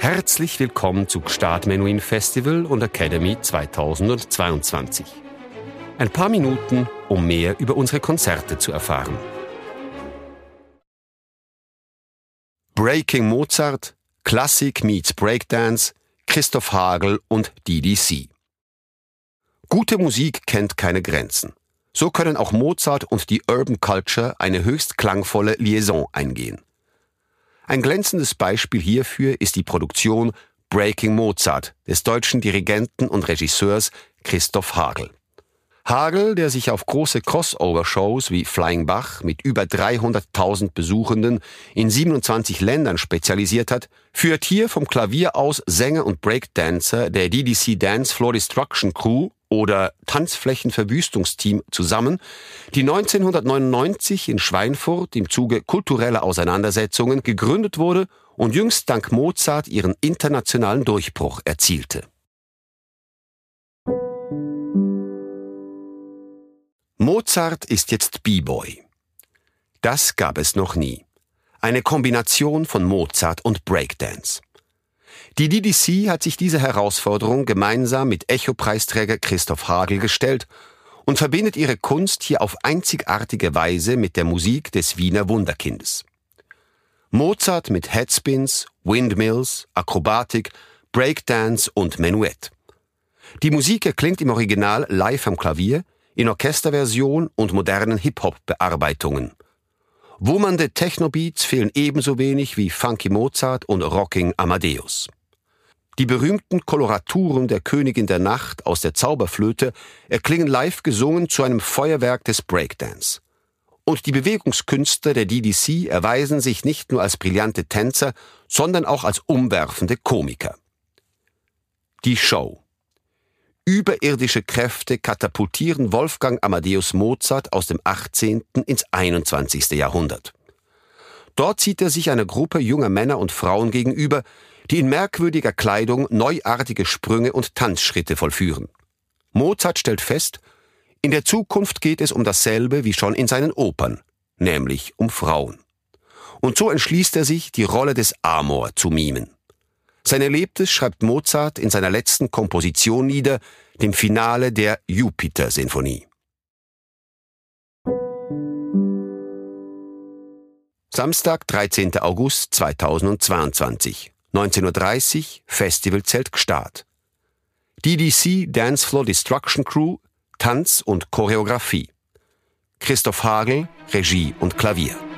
Herzlich willkommen zu Gstaad Menuhin Festival und Academy 2022. Ein paar Minuten, um mehr über unsere Konzerte zu erfahren. Breaking Mozart, Klassik meets Breakdance, Christoph Hagel und DDC. Gute Musik kennt keine Grenzen. So können auch Mozart und die Urban Culture eine höchst klangvolle Liaison eingehen. Ein glänzendes Beispiel hierfür ist die Produktion Breaking Mozart des deutschen Dirigenten und Regisseurs Christoph Hagel. Hagel, der sich auf große Crossover-Shows wie Flying Bach mit über 300.000 Besuchenden in 27 Ländern spezialisiert hat, führt hier vom Klavier aus Sänger und Breakdancer der DDC Dance Floor Destruction Crew oder Tanzflächenverwüstungsteam zusammen, die 1999 in Schweinfurt im Zuge kultureller Auseinandersetzungen gegründet wurde und jüngst dank Mozart ihren internationalen Durchbruch erzielte. Mozart ist jetzt B-Boy. Das gab es noch nie. Eine Kombination von Mozart und Breakdance. Die DDC hat sich diese Herausforderung gemeinsam mit Echo-Preisträger Christoph Hagel gestellt und verbindet ihre Kunst hier auf einzigartige Weise mit der Musik des Wiener Wunderkindes. Mozart mit Headspins, Windmills, Akrobatik, Breakdance und Menuett. Die Musik erklingt im Original live am Klavier, in Orchesterversion und modernen Hip-Hop-Bearbeitungen. Wummernde Technobeats fehlen ebenso wenig wie Funky Mozart und Rocking Amadeus. Die berühmten Koloraturen der Königin der Nacht aus der Zauberflöte erklingen live gesungen zu einem Feuerwerk des Breakdance. Und die Bewegungskünstler der DDC erweisen sich nicht nur als brillante Tänzer, sondern auch als umwerfende Komiker. Die Show. Überirdische Kräfte katapultieren Wolfgang Amadeus Mozart aus dem 18. ins 21. Jahrhundert. Dort zieht er sich einer Gruppe junger Männer und Frauen gegenüber, die in merkwürdiger Kleidung neuartige Sprünge und Tanzschritte vollführen. Mozart stellt fest, in der Zukunft geht es um dasselbe wie schon in seinen Opern, nämlich um Frauen. Und so entschließt er sich, die Rolle des Amor zu mimen. Sein Erlebtes schreibt Mozart in seiner letzten Komposition nieder, dem Finale der Jupiter-Sinfonie. Samstag, 13. August 2022. 19.30 Uhr Festivalzelt Gstaad. DDC Dancefloor Destruction Crew Tanz und Choreografie. Christoph Hagel Regie und Klavier. Musik